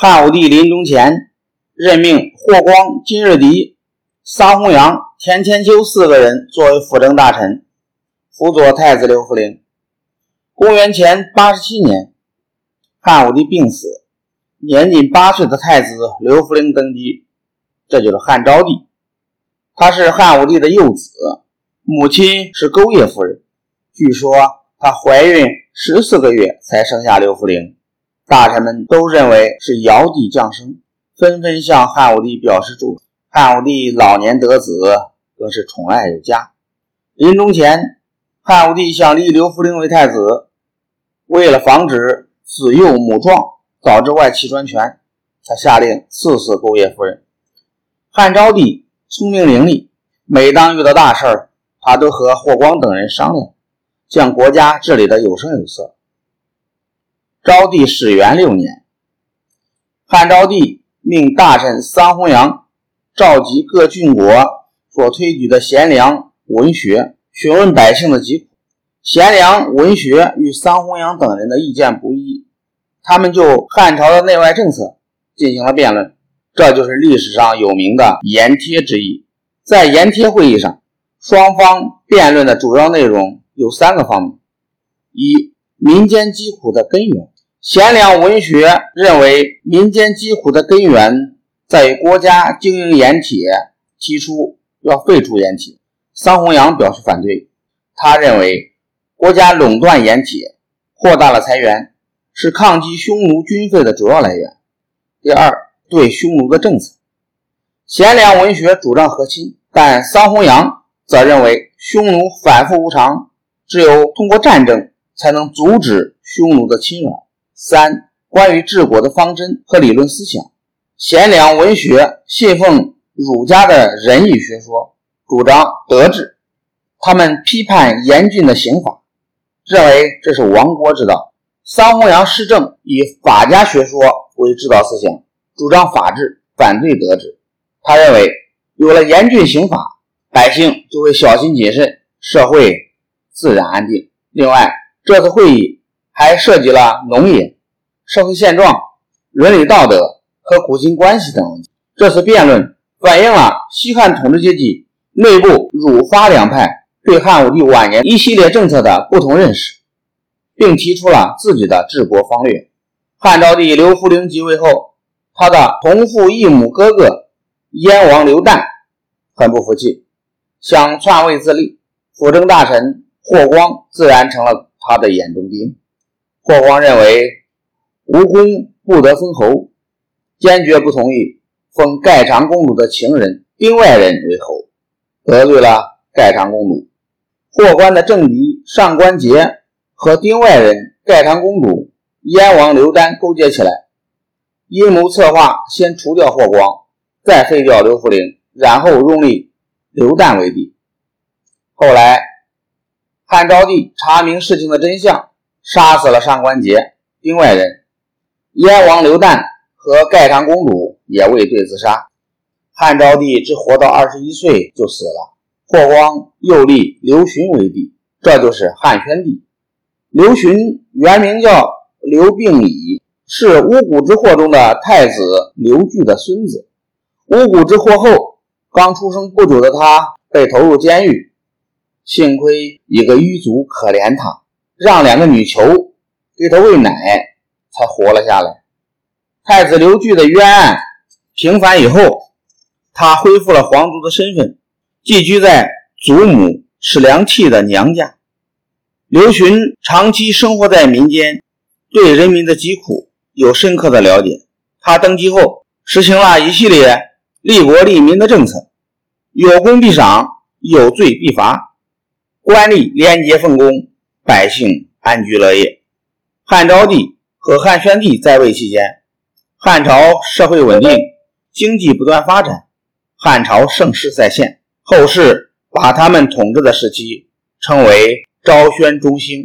汉武帝临终前任命霍光、金日迪、桑弘羊、田千秋四个人作为辅政大臣，辅佐太子刘弗陵。公元前八十七年，汉武帝病死，年仅八岁的太子刘弗陵登基，这就是汉昭帝。他是汉武帝的幼子，母亲是钩弋夫人。据说她怀孕十四个月才生下刘弗陵。大臣们都认为是尧帝降生，纷纷向汉武帝表示祝贺。汉武帝老年得子，更是宠爱有加。临终前，汉武帝想立刘弗陵为太子，为了防止子幼母壮导致外戚专权，他下令赐死钩弋夫人。汉昭帝聪明伶俐，每当遇到大事儿，他都和霍光等人商量，将国家治理得有声有色。昭帝始元六年，汉昭帝命大臣桑弘羊召集各郡国所推举的贤良文学，询问百姓的疾苦。贤良文学与桑弘羊等人的意见不一，他们就汉朝的内外政策进行了辩论。这就是历史上有名的盐贴之役。在盐贴会议上，双方辩论的主要内容有三个方面：一、民间疾苦的根源。贤良文学认为，民间疾苦的根源在于国家经营盐铁，提出要废除盐铁。桑弘羊表示反对，他认为国家垄断盐铁，扩大了财源，是抗击匈奴军费的主要来源。第二，对匈奴的政策，贤良文学主张和亲，但桑弘羊则认为匈奴反复无常，只有通过战争才能阻止匈奴的侵扰。三、关于治国的方针和理论思想，贤良文学信奉儒家的仁义学说，主张德治。他们批判严峻的刑法，认为这是亡国之道。桑弘羊施政以法家学说为指导思想，主张法治，反对德治。他认为，有了严峻刑法，百姓就会小心谨慎，社会自然安定。另外，这次会议。还涉及了农业、社会现状、伦理道德和古今关系等问题。这次辩论反映了西汉统治阶级内部儒法两派对汉武帝晚年一系列政策的不同认识，并提出了自己的治国方略。汉昭帝刘弗陵即位后，他的同父异母哥哥燕王刘旦很不服气，想篡位自立。辅政大臣霍光自然成了他的眼中钉。霍光认为无功不得封侯，坚决不同意封盖长公主的情人丁外人为侯，得罪了盖长公主。霍光的政敌上官桀和丁外人盖长公主燕王刘丹勾结起来，阴谋策划先除掉霍光，再废掉刘弗陵，然后拥立刘旦为帝。后来汉昭帝查明事情的真相。杀死了上官桀，丁外人燕王刘旦和盖长公主也畏罪自杀。汉昭帝只活到二十一岁就死了。霍光又立刘询为帝，这就是汉宣帝。刘询原名叫刘病已，是巫蛊之祸中的太子刘据的孙子。巫蛊之祸后，刚出生不久的他被投入监狱，幸亏一个狱卒可怜他。让两个女囚给他喂奶，才活了下来。太子刘据的冤案平反以后，他恢复了皇族的身份，寄居在祖母史良娣的娘家。刘询长期生活在民间，对人民的疾苦有深刻的了解。他登基后，实行了一系列利国利民的政策：有功必赏，有罪必罚，官吏廉洁奉公。百姓安居乐业。汉昭帝和汉宣帝在位期间，汉朝社会稳定，经济不断发展，汉朝盛世再现。后世把他们统治的时期称为昭宣中兴。